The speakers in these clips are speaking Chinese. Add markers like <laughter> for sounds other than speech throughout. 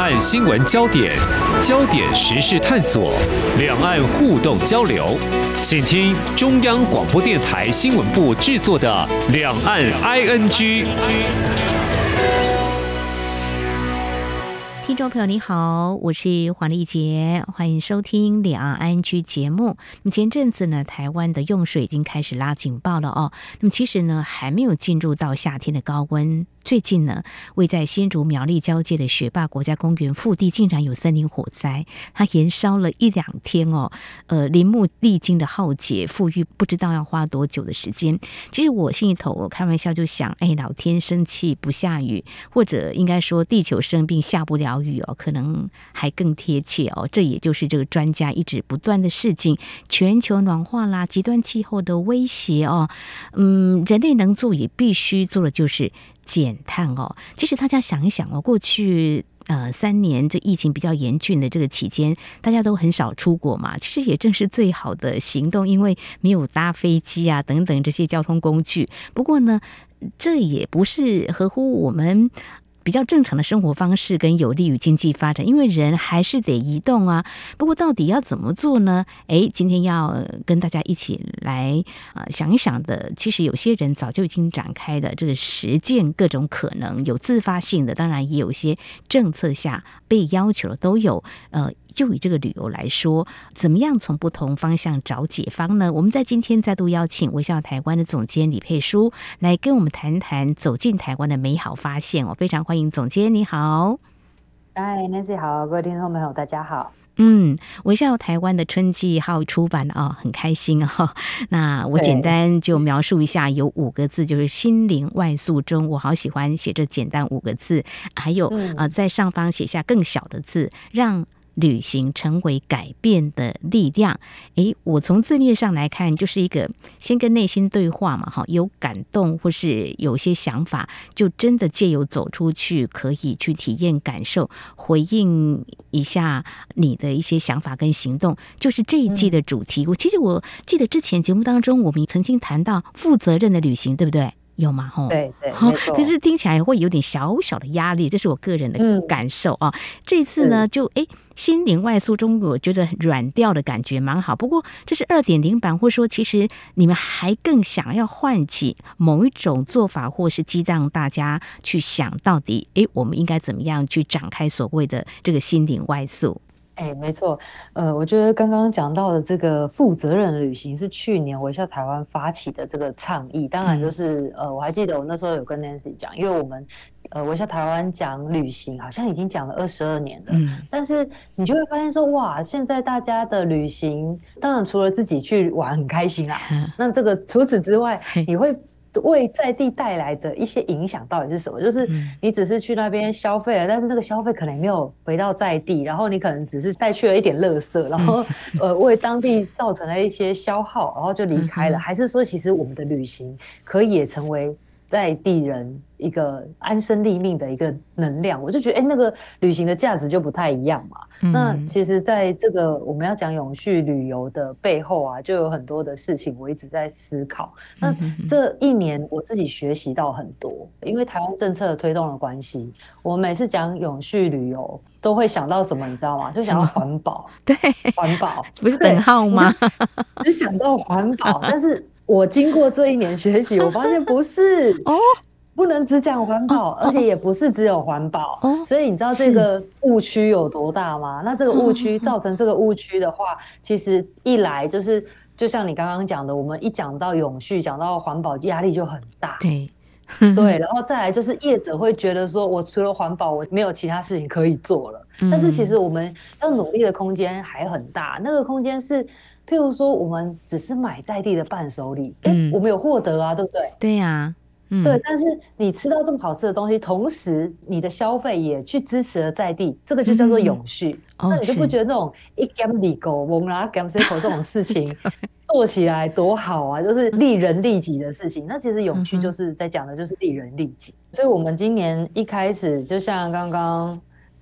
岸新闻焦点，焦点时事探索，两岸互动交流，请听中央广播电台新闻部制作的《两岸 ING》。听众朋友，你好，我是黄丽杰，欢迎收听两岸 ING 节目。那么前阵子呢，台湾的用水已经开始拉警报了哦。那么其实呢，还没有进入到夏天的高温。最近呢，位在新竹苗栗交界的学霸国家公园腹地竟然有森林火灾，它延烧了一两天哦。呃，林木历经的浩劫，复育不知道要花多久的时间。其实我心里头，我开玩笑就想，哎，老天生气不下雨，或者应该说地球生病下不了雨哦，可能还更贴切哦。这也就是这个专家一直不断的示警，全球暖化啦，极端气候的威胁哦。嗯，人类能做也必须做的就是。减碳哦，其实大家想一想哦，过去呃三年这疫情比较严峻的这个期间，大家都很少出国嘛。其实也正是最好的行动，因为没有搭飞机啊等等这些交通工具。不过呢，这也不是合乎我们。比较正常的生活方式跟有利于经济发展，因为人还是得移动啊。不过到底要怎么做呢？诶，今天要跟大家一起来啊想一想的，其实有些人早就已经展开的这个实践各种可能，有自发性的，当然也有些政策下被要求的都有，呃。就以这个旅游来说，怎么样从不同方向找解方呢？我们在今天再度邀请微笑台湾的总监李佩书来跟我们谈谈走进台湾的美好发现。我非常欢迎总监，你好。嗨，Nancy 好，各位听众朋友，大家好。嗯，微笑台湾的春季号出版了啊，很开心啊。那我简单就描述一下，有五个字，就是心灵外宿中。我好喜欢写这简单五个字，还有啊，在上方写下更小的字，让。旅行成为改变的力量。诶，我从字面上来看，就是一个先跟内心对话嘛，哈，有感动或是有些想法，就真的借由走出去，可以去体验、感受、回应一下你的一些想法跟行动，就是这一季的主题。我其实我记得之前节目当中，我们曾经谈到负责任的旅行，对不对？有吗？吼，对对，可是听起来会有点小小的压力，这是我个人的感受啊。嗯、这次呢，就哎，心灵外宿中，我觉得软调的感觉蛮好。不过这是二点零版，或者说，其实你们还更想要唤起某一种做法，或是激荡大家去想到底，哎，我们应该怎么样去展开所谓的这个心灵外宿？哎、欸，没错，呃，我觉得刚刚讲到的这个负责任旅行是去年微笑台湾发起的这个倡议，当然就是、嗯、呃，我还记得我那时候有跟 Nancy 讲，因为我们呃微笑台湾讲旅行好像已经讲了二十二年了，嗯，但是你就会发现说，哇，现在大家的旅行，当然除了自己去玩很开心啦，嗯、那这个除此之外，你会。为在地带来的一些影响到底是什么？就是你只是去那边消费了，但是那个消费可能没有回到在地，然后你可能只是带去了一点垃圾，然后 <laughs> 呃为当地造成了一些消耗，然后就离开了。还是说，其实我们的旅行可以也成为在地人一个安身立命的一个能量？我就觉得，哎，那个旅行的价值就不太一样嘛。那其实，在这个我们要讲永续旅游的背后啊，就有很多的事情我一直在思考。那这一年我自己学习到很多，因为台湾政策的推动的关系，我每次讲永续旅游都会想到什么，你知道吗？就想到环保。对，环保 <laughs> 不是等号吗？只想到环保，<laughs> 但是我经过这一年学习，我发现不是 <laughs> 哦。不能只讲环保，而且也不是只有环保，哦、所以你知道这个误区有多大吗？那这个误区造成这个误区的话，其实一来就是就像你刚刚讲的，我们一讲到永续，讲到环保，压力就很大。对，对，<laughs> 然后再来就是业者会觉得说，我除了环保，我没有其他事情可以做了。但是其实我们要努力的空间还很大，那个空间是，譬如说我们只是买在地的伴手礼，哎、欸，我们有获得啊，对不对？对呀。嗯、对，但是你吃到这么好吃的东西，同时你的消费也去支持了在地，这个就叫做永续。嗯、那你就不觉得这种一 gam 里狗，我们拿 gam c 口这种事情 <laughs> 做起来多好啊？就是利人利己的事情。那其实永续就是在讲的就是利人利己。嗯、所以我们今年一开始，就像刚刚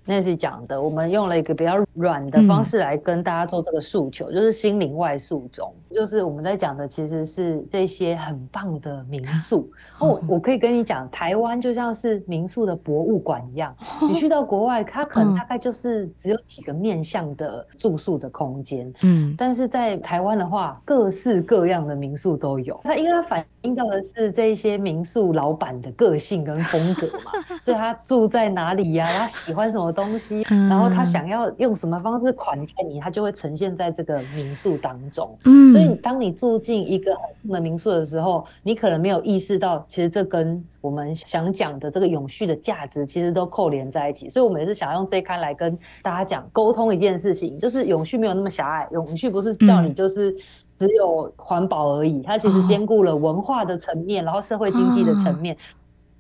Nancy 讲的，我们用了一个比较软的方式来跟大家做这个诉求，嗯、就是心灵外诉中，就是我们在讲的其实是这些很棒的民宿。<laughs> 哦，我我可以跟你讲，台湾就像是民宿的博物馆一样，哦、<laughs> 你去到国外，它可能大概就是只有几个面向的住宿的空间，<laughs> 嗯，但是在台湾的话，各式各样的民宿都有。它因为它反映到的是这些民宿老板的个性跟风格嘛，所以他住在哪里呀、啊？他喜欢什么？东西，然后他想要用什么方式款待你，他就会呈现在这个民宿当中。嗯，所以当你住进一个很棒的民宿的时候，你可能没有意识到，其实这跟我们想讲的这个永续的价值，其实都扣连在一起。所以，我们也是想用这一刊来跟大家讲沟通一件事情，就是永续没有那么狭隘，永续不是叫你就是只有环保而已，它其实兼顾了文化的层面，然后社会经济的层面。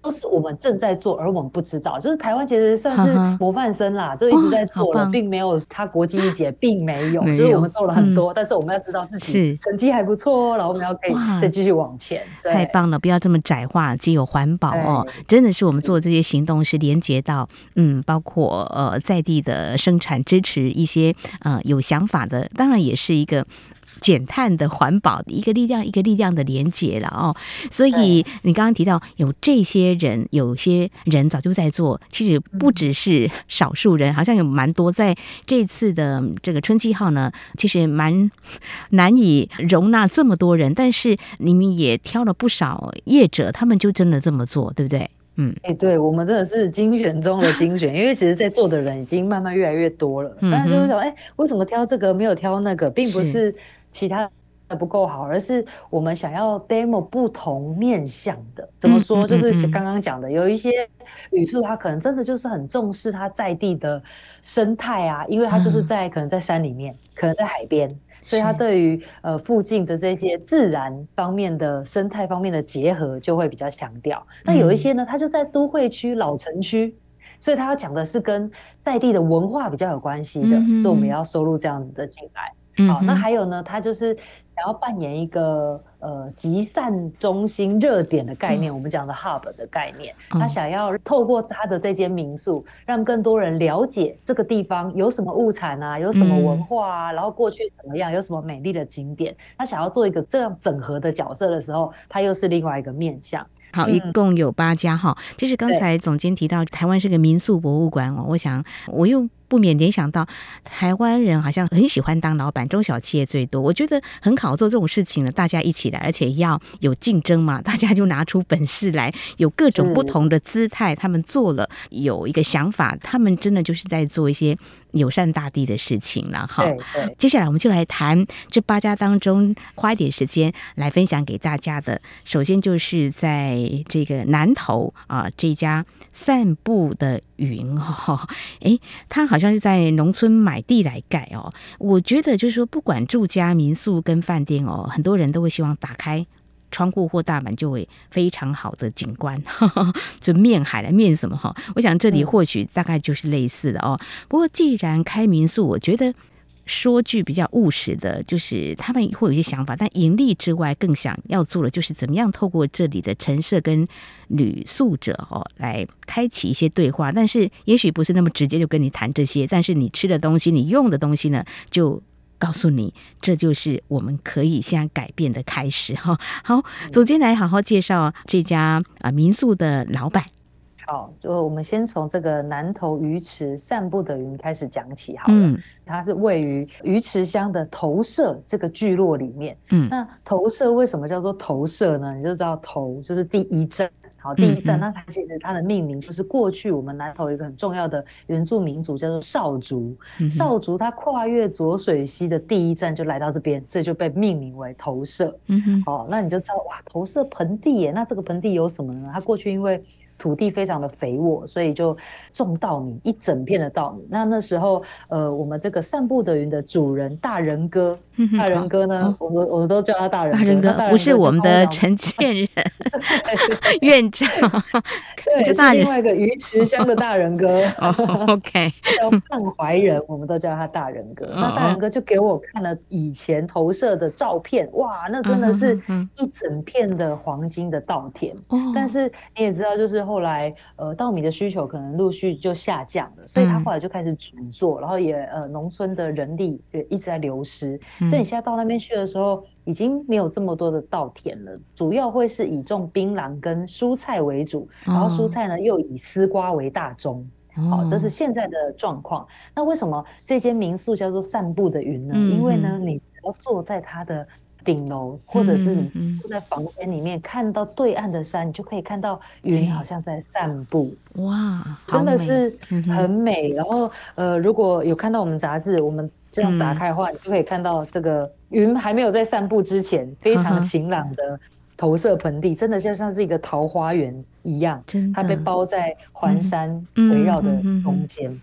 都是我们正在做，而我们不知道。就是台湾其实算是模范生啦，就一直在做了，并没有他国际一姐，并没有。就是我们做了很多，但是我们要知道自己成绩还不错哦，然后我们要可以再继续往前。太棒了，不要这么窄化，既有环保哦，真的是我们做这些行动是连接到嗯，包括呃在地的生产支持一些呃有想法的，当然也是一个。减碳的环保一个力量，一个力量的连接了哦。所以你刚刚提到有这些人，有些人早就在做，其实不只是少数人，好像有蛮多。在这次的这个春季号呢，其实蛮难以容纳这么多人，但是你们也挑了不少业者，他们就真的这么做，对不对？嗯，哎，对我们真的是精选中的精选，因为其实在做的人已经慢慢越来越多了，但是就是说，哎，为什么挑这个没有挑那个，并不是。其他的不够好，而是我们想要 demo 不同面向的。怎么说？就是刚刚讲的，有一些语速，他可能真的就是很重视他在地的生态啊，因为他就是在可能在山里面，可能在海边，所以他对于呃附近的这些自然方面的生态方面的结合就会比较强调。那有一些呢，他就在都会区老城区，所以他要讲的是跟在地的文化比较有关系的，所以我们要收录这样子的进来。好，那还有呢？他就是想要扮演一个呃集散中心热点的概念，嗯、我们讲的 hub 的概念。他想要透过他的这间民宿，让更多人了解这个地方有什么物产啊，有什么文化啊，嗯、然后过去怎么样，有什么美丽的景点。他想要做一个这样整合的角色的时候，他又是另外一个面向。好，一共有八家哈。就是刚才总监提到，台湾是个民宿博物馆哦。我想我又。不免联想到台湾人好像很喜欢当老板，中小企业最多。我觉得很好做这种事情呢，大家一起来，而且要有竞争嘛，大家就拿出本事来，有各种不同的姿态。他们做了有一个想法，他们真的就是在做一些友善大地的事情了。哈，接下来我们就来谈这八家当中，花一点时间来分享给大家的。首先就是在这个南头啊，这家散步的云哈，<laughs> 哎，他好。好像是在农村买地来盖哦，我觉得就是说，不管住家民宿跟饭店哦，很多人都会希望打开窗户或大门就会非常好的景观，<laughs> 就面海了，面什么哈？我想这里或许大概就是类似的哦。不过既然开民宿，我觉得。说句比较务实的，就是他们会有一些想法，但盈利之外，更想要做的就是怎么样透过这里的陈设跟旅宿者哦，来开启一些对话。但是也许不是那么直接就跟你谈这些，但是你吃的东西，你用的东西呢，就告诉你，这就是我们可以现在改变的开始哈。好，总监来好好介绍这家啊民宿的老板。好，就我们先从这个南投鱼池散步的云开始讲起好了。嗯，它是位于鱼池乡的投射这个聚落里面。嗯，那投射为什么叫做投射呢？你就知道投就是第一站。好，第一站，那它其实它的命名就是过去我们南投一个很重要的原住民族叫做少族。少族它跨越浊水溪的第一站就来到这边，所以就被命名为投射。嗯哼，好，那你就知道哇，投射盆地耶。那这个盆地有什么呢？它过去因为土地非常的肥沃，所以就种稻米，一整片的稻米。那那时候，呃，我们这个散步的云的主人大仁哥，大仁哥呢，我们我们都叫他大仁哥。大仁哥不是我们的陈建 <laughs> 仁院长，<laughs> <laughs> 对，是另外一个鱼池乡的大仁哥。OK，叫范怀仁，我们都叫他大仁哥。那大仁哥就给我看了以前投射的照片，哇，那真的是一整片的黄金的稻田。但是你也知道，就是。后来呃稻米的需求可能陆续就下降了，所以他后来就开始转做，嗯、然后也呃农村的人力也一直在流失，嗯、所以你现在到那边去的时候，已经没有这么多的稻田了，主要会是以种槟榔跟蔬菜为主，然后蔬菜呢又以丝瓜为大宗。好，这是现在的状况。那为什么这间民宿叫做散步的云呢？嗯、因为呢，你只要坐在它的顶楼，或者是你坐在房间里面，看到对岸的山，你就可以看到云好像在散步。哇，真的是很美。然后，呃，如果有看到我们杂志，我们这样打开的话，你就可以看到这个云还没有在散步之前，非常晴朗的。投射盆地真的就像是一个桃花源一样，它被包在环山围绕的中间。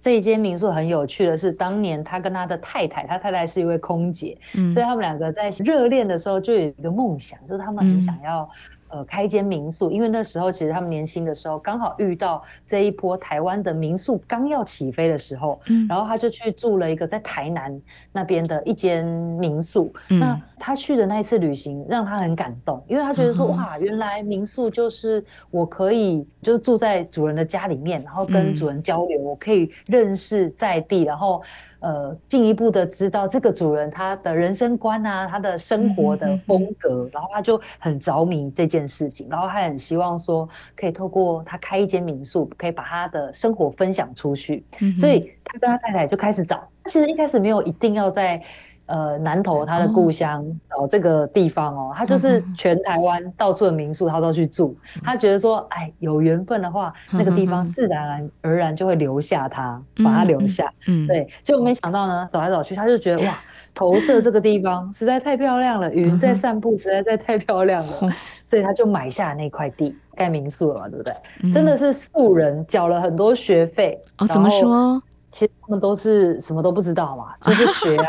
这一间民宿很有趣的是，当年他跟他的太太，他太太是一位空姐，嗯、所以他们两个在热恋的时候就有一个梦想，就是他们很想要。呃，开一间民宿，因为那时候其实他们年轻的时候刚好遇到这一波台湾的民宿刚要起飞的时候，嗯，然后他就去住了一个在台南那边的一间民宿。嗯，那他去的那一次旅行让他很感动，因为他觉得说，嗯、哇，原来民宿就是我可以就是住在主人的家里面，然后跟主人交流，嗯、我可以认识在地，然后。呃，进一步的知道这个主人他的人生观啊，他的生活的风格，嗯嗯嗯，然后他就很着迷这件事情，然后他很希望说可以透过他开一间民宿，可以把他的生活分享出去，所以他跟他太太就开始找，其实一开始没有一定要在。呃，南投他的故乡哦这个地方哦，他就是全台湾到处的民宿他都去住，他觉得说，哎，有缘分的话，那个地方自然而然就会留下他，把他留下。嗯，对，结果没想到呢，找来找去，他就觉得哇，投射这个地方实在太漂亮了，云在散步实在在太漂亮了，<laughs> 所以他就买下那块地盖民宿了嘛，对不对？真的是素人缴了很多学费哦，怎么说？其实他们都是什么都不知道嘛，就是 <laughs> 学啊，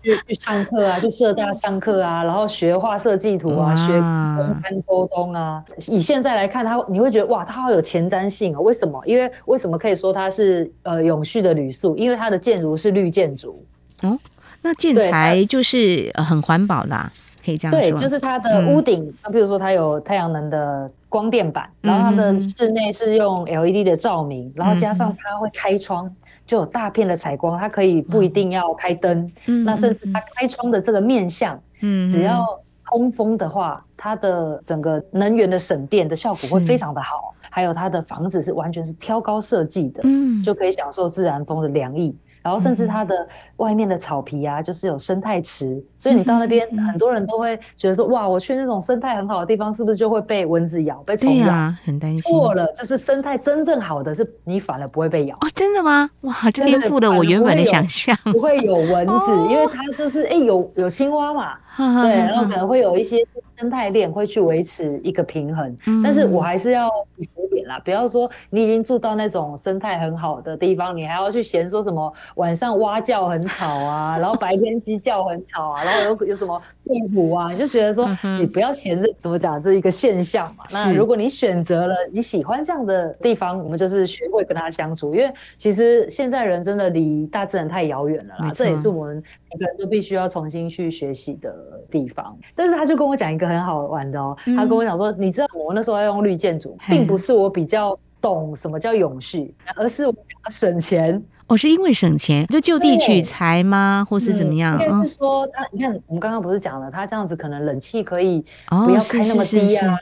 去去上课啊，去社大上课啊，然后学画设计图啊，哇学公开沟通啊。以现在来看，他你会觉得哇，他好有前瞻性啊、喔。为什么？因为为什么可以说它是呃永续的旅宿？因为它的建筑是绿建筑。哦，那建材就是很环保啦，可以这样说。对，就是它的屋顶，那、嗯、比如说它有太阳能的光电板，然后它的室内是用 LED 的照明，嗯、然后加上它会开窗。就有大片的采光，它可以不一定要开灯，嗯、那甚至它开窗的这个面向，嗯，只要通风的话，它的整个能源的省电的效果会非常的好。是还有它的房子是完全是挑高设计的，嗯，就可以享受自然风的凉意。然后甚至它的外面的草皮啊，就是有生态池，所以你到那边，很多人都会觉得说，哇，我去那种生态很好的地方，是不是就会被蚊子咬、被虫咬？很担心。错了，就是生态真正好的是，你反而不会被咬。哦，真的吗？哇，这颠覆了我原本的想象。不会有蚊子，因为它就是哎，有有青蛙嘛，<laughs> 对，然后可能会有一些。生态链会去维持一个平衡，嗯、但是我还是要提点啦，不要说你已经住到那种生态很好的地方，你还要去嫌说什么晚上蛙叫很吵啊，然后白天鸡叫很吵啊，然后有有什么壁虎啊，你就觉得说你不要嫌这怎么讲这一个现象嘛。那如果你选择了你喜欢这样的地方，我们就是学会跟他相处，因为其实现在人真的离大自然太遥远了啦，这也是我们每个人都必须要重新去学习的地方。但是他就跟我讲一个。很好玩的哦，他跟我讲说，你知道我那时候要用绿建筑，并不是我比较懂什么叫永续，而是我要省钱。哦是因为省钱，就就地取材吗？或是怎么样？应该是说他，你看我们刚刚不是讲了，他这样子可能冷气可以不要开那么低啊。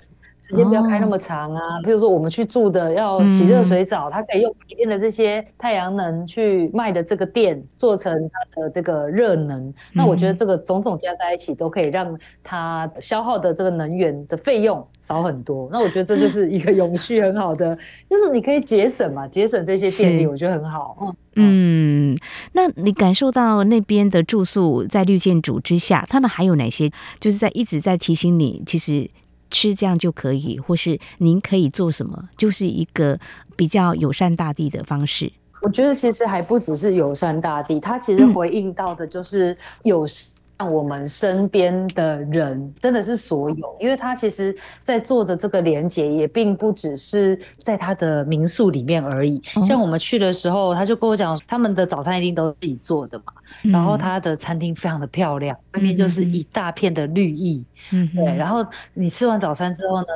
时间不要开那么长啊，比如说我们去住的要洗热水澡，它可以用白天的这些太阳能去卖的这个电做成它的这个热能。那我觉得这个种种加在一起，都可以让它消耗的这个能源的费用少很多。那我觉得这就 <laughs> 是一个永续很好的，就是你可以节省嘛，节省这些电力，我觉得很好。嗯嗯，那你感受到那边的住宿在绿建筑之下，他们还有哪些？就是在一直在提醒你，其实。吃这样就可以，或是您可以做什么，就是一个比较友善大地的方式。我觉得其实还不只是友善大地，它其实回应到的就是友善。让我们身边的人真的是所有，因为他其实在做的这个连接也并不只是在他的民宿里面而已。像我们去的时候，他就跟我讲，他们的早餐一定都是自己做的嘛，然后他的餐厅非常的漂亮，外面就是一大片的绿意，对。然后你吃完早餐之后呢，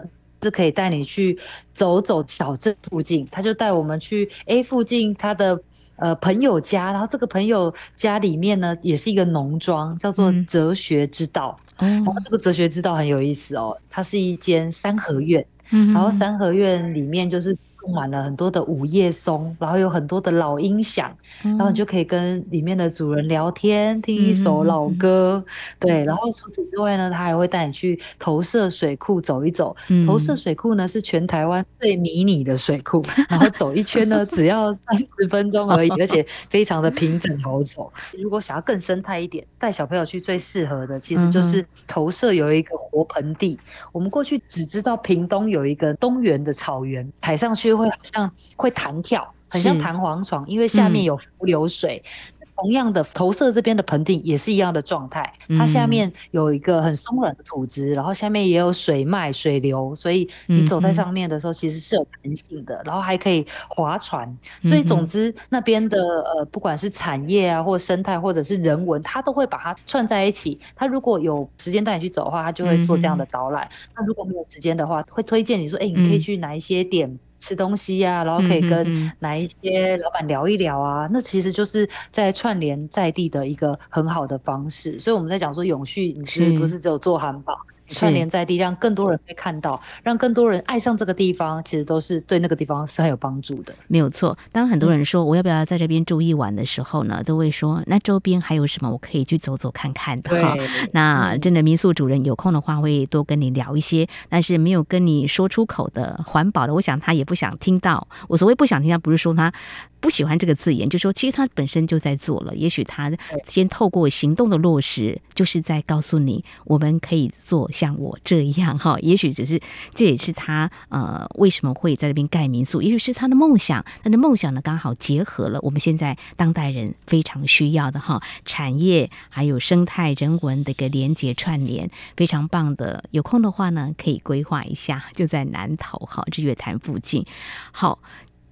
是可以带你去走走小镇附近，他就带我们去 A 附近他的呃朋友家，然后这个朋友家里面呢也是一个农庄，叫做哲学之道。嗯、然后这个哲学之道很有意思哦，它是一间三合院，嗯、然后三合院里面就是。种满了很多的午夜松，然后有很多的老音响，嗯、然后你就可以跟里面的主人聊天，听一首老歌，嗯、对。然后除此之外呢，他还会带你去投射水库走一走。嗯、投射水库呢是全台湾最迷你的水库，嗯、<laughs> 然后走一圈呢只要三十分钟而已，<laughs> 而且非常的平整好走。如果想要更生态一点，带小朋友去最适合的其实就是投射有一个活盆地。嗯、我们过去只知道屏东有一个东园的草原，台上去。就会好像会弹跳，很像弹簧床，因为下面有浮流水。嗯同样的投射这边的盆地也是一样的状态，它下面有一个很松软的土质，然后下面也有水脉水流，所以你走在上面的时候其实是有弹性的，然后还可以划船。所以总之那边的呃不管是产业啊或生态或者是人文，它都会把它串在一起。它如果有时间带你去走的话，它就会做这样的导览。那如果没有时间的话，会推荐你说，哎，你可以去哪一些点。吃东西呀、啊，然后可以跟哪一些老板聊一聊啊，嗯嗯，那其实就是在串联在地的一个很好的方式。所以我们在讲说永续，你是不是只有做汉堡？串联在地，让更多人被看到，让更多人爱上这个地方，其实都是对那个地方是很有帮助的。没有错。当很多人说我要不要在这边住一晚的时候呢，都会说那周边还有什么我可以去走走看看的哈。那真的民宿主人有空的话会多跟你聊一些，但是没有跟你说出口的环保的，我想他也不想听到。我所谓不想听到，不是说他。不喜欢这个字眼，就说其实他本身就在做了。也许他先透过行动的落实，就是在告诉你，我们可以做像我这样哈。<laughs> 也许只是这也是他呃为什么会在这边盖民宿，也许是他的梦想。他的梦想呢，刚好结合了我们现在当代人非常需要的哈产业还有生态人文的一个连接串联，非常棒的。有空的话呢，可以规划一下，就在南投哈日月潭附近。好，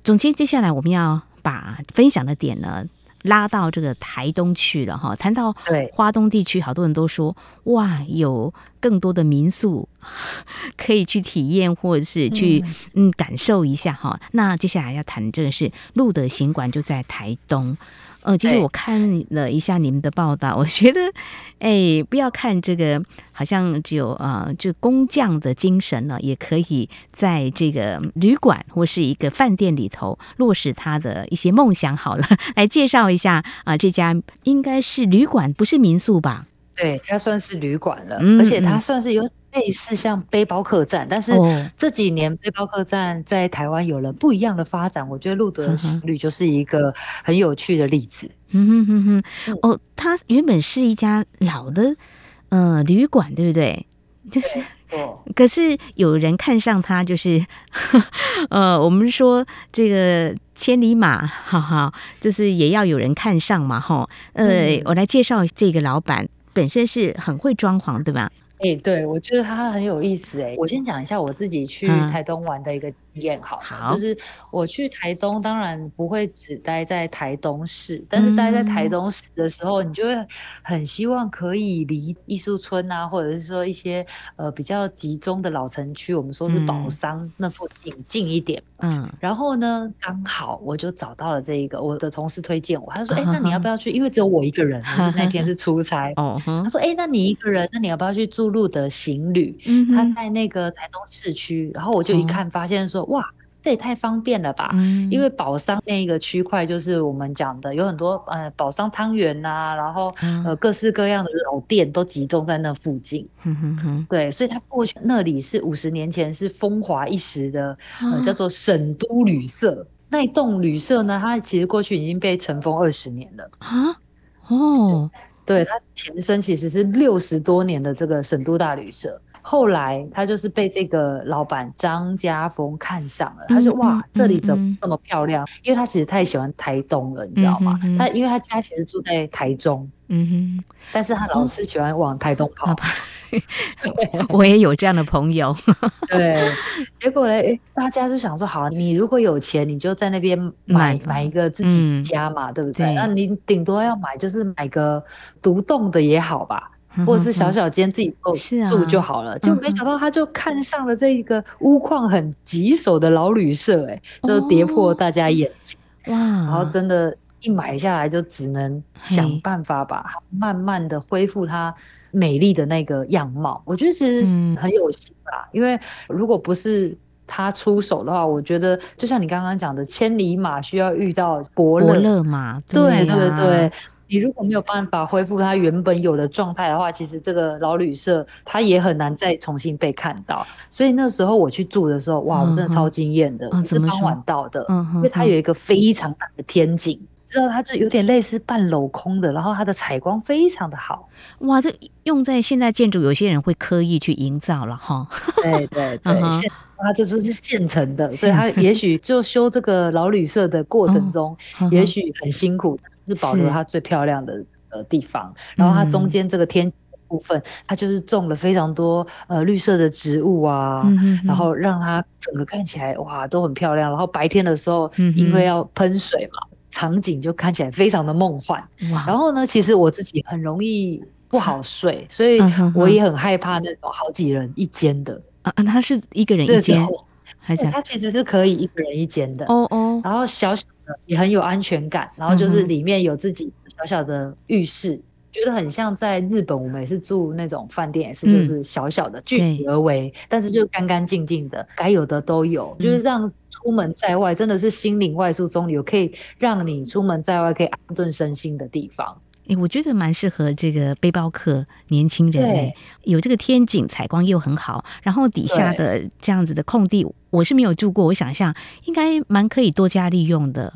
总监，接下来我们要。把分享的点呢拉到这个台东去了哈。谈到花东地区，好多人都说哇，有更多的民宿 <laughs> 可以去体验或者是去嗯感受一下哈。那接下来要谈这个是路德行馆，就在台东。呃，其实我看了一下你们的报道，<laughs> 我觉得，哎，不要看这个，好像只有呃，就工匠的精神呢，也可以在这个旅馆或是一个饭店里头落实他的一些梦想。好了，<laughs> 来介绍一下啊，呃，这家应该是旅馆，不是民宿吧？对，它算是旅馆了，而且它算是有。类似像背包客栈，但是这几年背包客栈在台湾有了不一样的发展。我觉得路德行旅就是一个很有趣的例子。嗯哼哼哼，哦，它原本是一家老的呃旅馆，对不对？就是，可是有人看上它，就是 <laughs> 呃，我们说这个千里马，哈哈，就是也要有人看上嘛，哈。呃，我来介绍这个老板，本身是很会装潢，对吧？哎、欸，对，我觉得他很有意思哎。我先讲一下我自己去台东玩的一个经验，好，好，就是我去台东，当然不会只待在台东市，但是待在台东市的时候，嗯、你就会很希望可以离艺术村啊，或者是说一些呃比较集中的老城区，我们说是宝山那附近近一点。嗯，然后呢，刚好我就找到了这一个，我的同事推荐我，他说，哎、欸，那你要不要去？因为只有我一个人，那天是出差。<laughs> 哦，他说，哎、欸，那你一个人，那你要不要去住？路的行旅，嗯他在那个台东市区，然后我就一看，发现说，哇，这也太方便了吧！因为宝商那个区块，就是我们讲的有很多呃宝山汤圆呐，然后呃各式各样的老店都集中在那附近。对，所以它过去那里是五十年前是风华一时的，呃，叫做省都旅社。那一栋旅社呢，它其实过去已经被尘封二十年了啊！哦。对，它前身其实是六十多年的这个省都大旅社，后来他就是被这个老板张家峰看上了，他说：“哇，这里怎么这么漂亮？”因为他其实太喜欢台东了，你知道吗？他因为他家其实住在台中。嗯哼，但是他老是喜欢往台东跑。<laughs> 我也有这样的朋友。对，结果呢，大家就想说，好，你如果有钱，你就在那边买买，买一个自己家嘛，嗯、对不对？对，那你顶多要买就是买个独栋的也好吧。或者是小小间自己住就好了。就没想到他就看上了这一个屋况很棘手的老旅社，哎，就跌破大家眼睛。哇！然后真的，一买下来就只能想办法把它慢慢的恢复它美丽的那个样貌。我觉得其实很有心吧，因为如果不是。他出手的话，我觉得就像你刚刚讲的，千里马需要遇到伯乐，伯乐嘛，对对对。你如果没有办法恢复它原本有的状态的话，其实这个老旅社它也很难再重新被看到。所以那时候我去住的时候，哇，我真的超惊艳的，嗯、是傍晚到的，嗯、因为它有一个非常大的天井，知道它就有点类似半镂空的，然后它的采光非常的好。哇，这用在现在建筑，有些人会刻意去营造了哈。<laughs> 对对对。嗯它这就是现成的，所以它也许就修这个老旅社的过程中，哦、也许很辛苦，是保留它最漂亮的呃地方。然后它中间这个天部分，它就是种了非常多呃绿色的植物啊，然后让它整个看起来哇都很漂亮。然后白天的时候，因为要喷水嘛，嗯、场景就看起来非常的梦幻。然后呢，其实我自己很容易不好睡，所以我也很害怕那种好几人一间的。啊，他是一个人一间，还是它其实是可以一个人一间的哦哦。然后小小的也很有安全感，然后就是里面有自己小小的浴室，觉得很像在日本，我们也是住那种饭店，也是就是小小的，具体而为，但是就干干净净的，该有的都有，就是让出门在外真的是心灵外出中有可以让你出门在外可以安顿身心的地方。哎，我觉得蛮适合这个背包客年轻人哎，有这个天井，采光又很好，然后底下的这样子的空地，我是没有住过，我想象应该蛮可以多加利用的，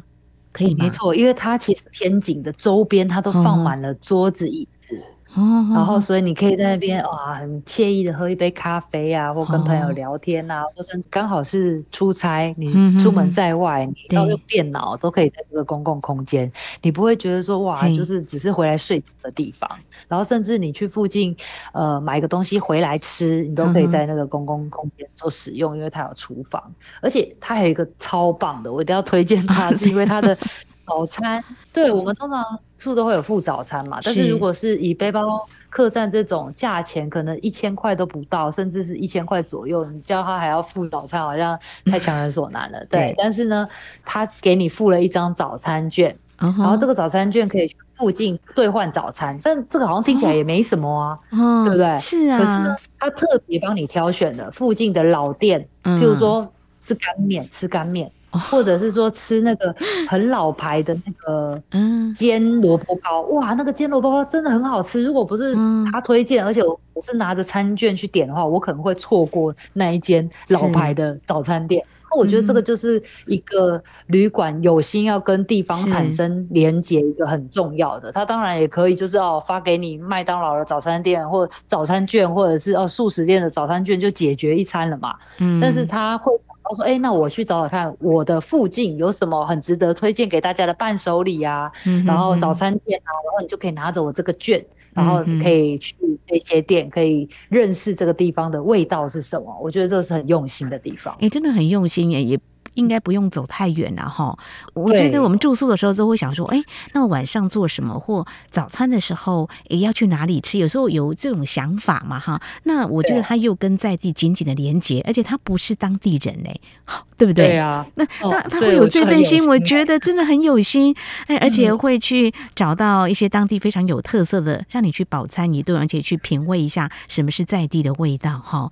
可以吗？没错，因为它其实天井的周边它都放满了桌子椅子。哦哦，然后所以你可以在那边哇，很惬意的喝一杯咖啡啊，或跟朋友聊天啊，或者刚好是出差，你出门在外，你要用电脑都可以在这个公共空间，你不会觉得说哇，就是只是回来睡的地方。然后甚至你去附近呃买个东西回来吃，你都可以在那个公共空间做使用，因为它有厨房，而且它还有一个超棒的，我一定要推荐它，<laughs> 是因为它的。早餐，对，我们通常住都会有附早餐嘛，但是如果是以背包客栈这种价钱，可能一千块都不到，甚至是一千块左右，你叫他还要付早餐，好像太强人所难了。<laughs> 对，对，但是呢，他给你付了一张早餐券，然后这个早餐券可以去附近兑换早餐，但这个好像听起来也没什么啊，对不对？是啊。可是呢，他特别帮你挑选的附近的老店，譬如说是干面，吃干面。或者是说吃那个很老牌的那个煎萝卜糕，哇，那个煎萝卜糕真的很好吃。如果不是他推荐，而且我我是拿着餐券去点的话，我可能会错过那一间老牌的早餐店。那我觉得这个就是一个旅馆有心要跟地方产生连接一个很重要的。他当然也可以就是哦发给你麦当劳的早餐店或早餐券，或者是哦素食店的早餐券就解决一餐了嘛。嗯，但是他会。我说：“哎、欸，那我去找找看，我的附近有什么很值得推荐给大家的伴手礼啊？然后早餐店啊，然后你就可以拿着我这个券，然后可以去那些店，可以认识这个地方的味道是什么。我觉得这是很用心的地方。哎、欸，真的很用心耶，也。”应该不用走太远了哈。我觉得我们住宿的时候都会想说，哎，那晚上做什么？或早餐的时候，哎，要去哪里吃？有时候有这种想法嘛哈。那我觉得他又跟在地紧紧的连接，而且他不是当地人嘞，对不对？对啊。那那他会有这份心，我觉得真的很有心。哎，而且会去找到一些当地非常有特色的，让你去饱餐一顿，而且去品味一下什么是在地的味道哈。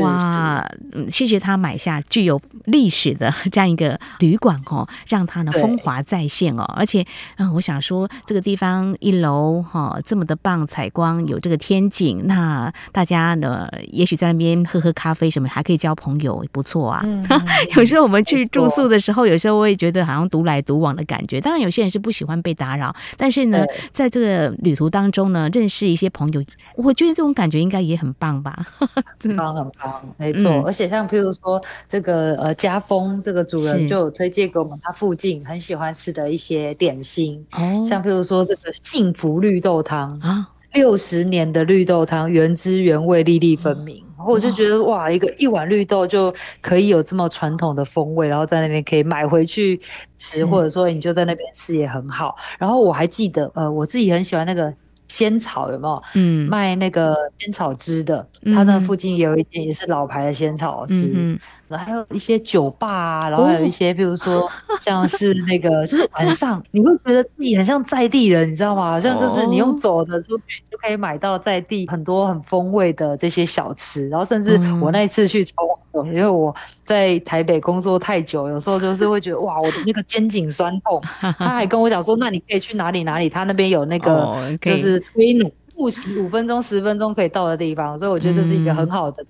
哇，谢谢他买下具有历史的。<laughs> 这样一个旅馆哦，让它呢风华再现哦，而且嗯，我想说这个地方一楼哈这么的棒，采光有这个天井，那大家呢也许在那边喝喝咖啡什么，还可以交朋友，不错啊。嗯、<laughs> 有时候我们去住宿的时候，有时候我也觉得好像独来独往的感觉。当然有些人是不喜欢被打扰，但是呢，在这个旅途当中呢，认识一些朋友，我觉得这种感觉应该也很棒吧。<laughs> 很棒，很棒，没错。嗯、而且像譬如说这个呃家风。这个主人就有推荐给我们他附近很喜欢吃的一些点心，哦像譬如说这个幸福绿豆汤啊，六十年的绿豆汤，原汁原味，粒粒分明。然后我就觉得哇，一个一碗绿豆就可以有这么传统的风味，然后在那边可以买回去吃，或者说你就在那边吃也很好。然后我还记得，呃，我自己很喜欢那个仙草有没有？嗯，卖那个仙草汁的，它那附近有一间也是老牌的仙草汁。嗯还有一些酒吧啊，然后还有一些，比如说像是那个，就是晚上你会觉得自己很像在地人，你知道吗？好像就是你用走的出去就可以买到在地很多很风味的这些小吃。然后甚至我那一次去超市，因为我在台北工作太久，有时候就是会觉得哇，我的那个肩颈酸痛。<laughs> 他还跟我讲说，那你可以去哪里哪里，他那边有那个就是推努步行五分钟十分钟可以到的地方，所以我觉得这是一个很好的。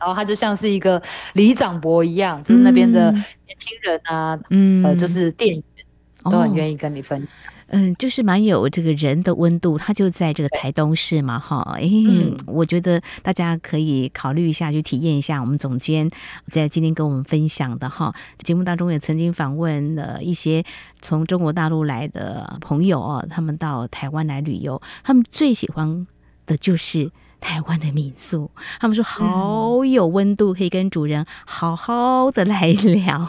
然后他就像是一个里长伯一样，就是那边的年轻人啊，嗯，呃，就是店员都很愿意跟你分享。嗯，就是蛮有这个人的温度。他就在这个台东市嘛，哈，哎，嗯，我觉得大家可以考虑一下，去体验一下我们总监在今天跟我们分享的哈。节目当中也曾经访问了一些从中国大陆来的朋友哦，他们到台湾来旅游，他们最喜欢的就是。台湾的民宿，他们说好有温度，可以跟主人好好的来聊。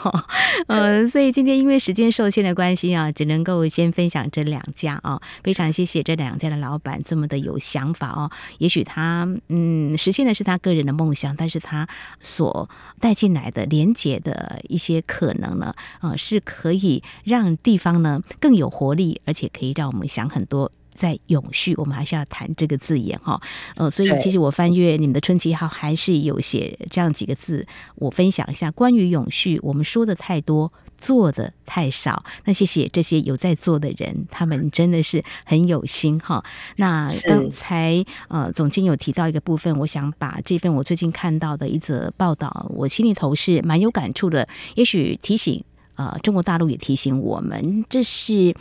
嗯、<laughs> 呃，所以今天因为时间受限的关系啊，只能够先分享这两家啊。非常谢谢这两家的老板这么的有想法哦。也许他嗯实现的是他个人的梦想，但是他所带进来的连接的一些可能呢，呃，是可以让地方呢更有活力，而且可以让我们想很多。在永续，我们还是要谈这个字眼哈，呃，所以其实我翻阅你们的春季号，还是有写这样几个字，我分享一下关于永续。我们说的太多，做的太少。那谢谢这些有在做的人，他们真的是很有心哈。那刚才呃总监有提到一个部分，我想把这份我最近看到的一则报道，我心里头是蛮有感触的。也许提醒呃中国大陆也提醒我们，这是。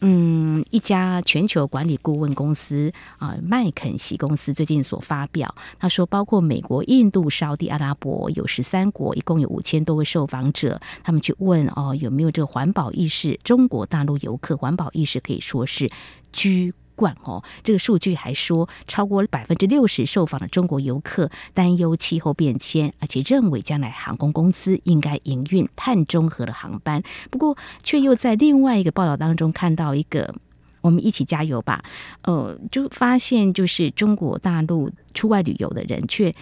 嗯，一家全球管理顾问公司啊，麦肯锡公司最近所发表，他说，包括美国、印度、沙地阿拉伯有十三国，一共有五千多位受访者，他们去问哦，有没有这个环保意识？中国大陆游客环保意识可以说是居。管哦，这个数据还说，超过百分之六十受访的中国游客担忧气候变迁，而且认为将来航空公司应该营运碳中和的航班。不过，却又在另外一个报道当中看到一个，我们一起加油吧。呃，就发现就是中国大陆出外旅游的人却。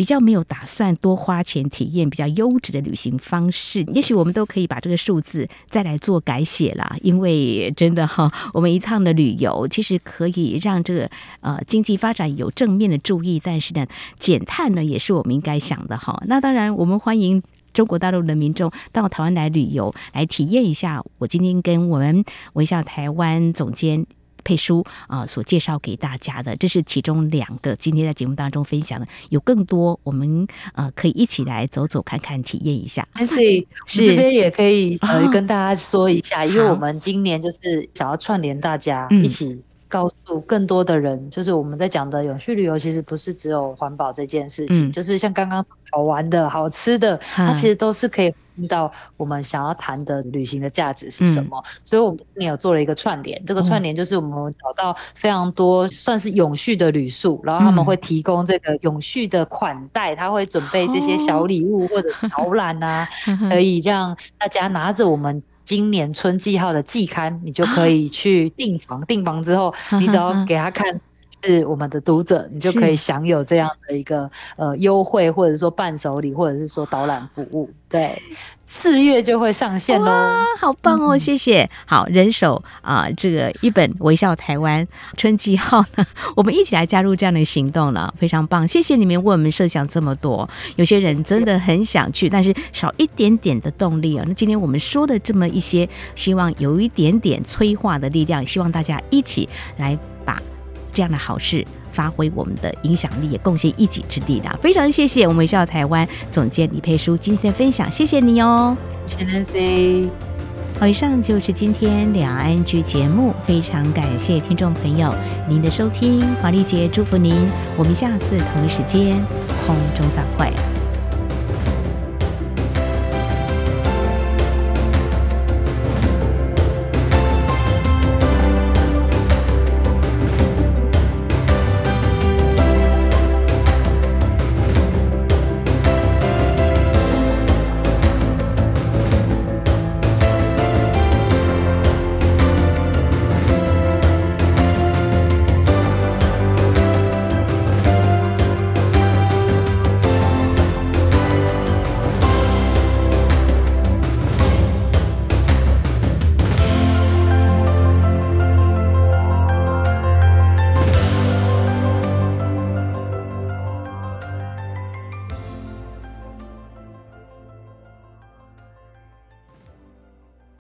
比较没有打算多花钱体验比较优质的旅行方式，也许我们都可以把这个数字再来做改写了，因为真的哈，我们一趟的旅游其实可以让这个呃经济发展有正面的注意，但是呢，减碳呢也是我们应该想的哈。那当然，我们欢迎中国大陆的民众到台湾来旅游，来体验一下我今天跟我们微笑台湾总监。佩书啊，所介绍给大家的，这是其中两个。今天在节目当中分享的，有更多，我们呃可以一起来走走看看，体验一下。所以 <laughs> 这边也可以呃 <laughs> 跟大家说一下，因为我们今年就是想要串联大家一起。告诉更多的人，就是我们在讲的永续旅游，其实不是只有环保这件事情，嗯、就是像刚刚好玩的好吃的，它其实都是可以听到我们想要谈的旅行的价值是什么。嗯、所以，我们今年有做了一个串联，这个串联就是我们找到非常多算是永续的旅宿，然后他们会提供这个永续的款待，他会准备这些小礼物或者导览啊，<laughs> 可以让大家拿着我们。今年春季号的季刊，你就可以去订房。订房之后，你只要 <laughs> 给他看是我们的读者，你就可以享有这样的一个呃优惠，或者说伴手礼，或者是说导览服务。对，四月就会上线喽，好棒哦！谢谢。好，人手啊、呃，这个一本《微笑台湾春季号》呢，我们一起来加入这样的行动了，非常棒！谢谢你们为我们设想这么多。有些人真的很想去，但是少一点点的动力啊。那今天我们说的这么一些，希望有一点点催化的力量，希望大家一起来把这样的好事。发挥我们的影响力，也贡献一己之力的，非常谢谢我们微笑台湾总监李佩书今天的分享，谢谢你哦，谢谢 Nancy。好，以上就是今天两岸 ING 节目，非常感谢听众朋友您的收听，华丽姐祝福您，我们下次同一时间空中再会。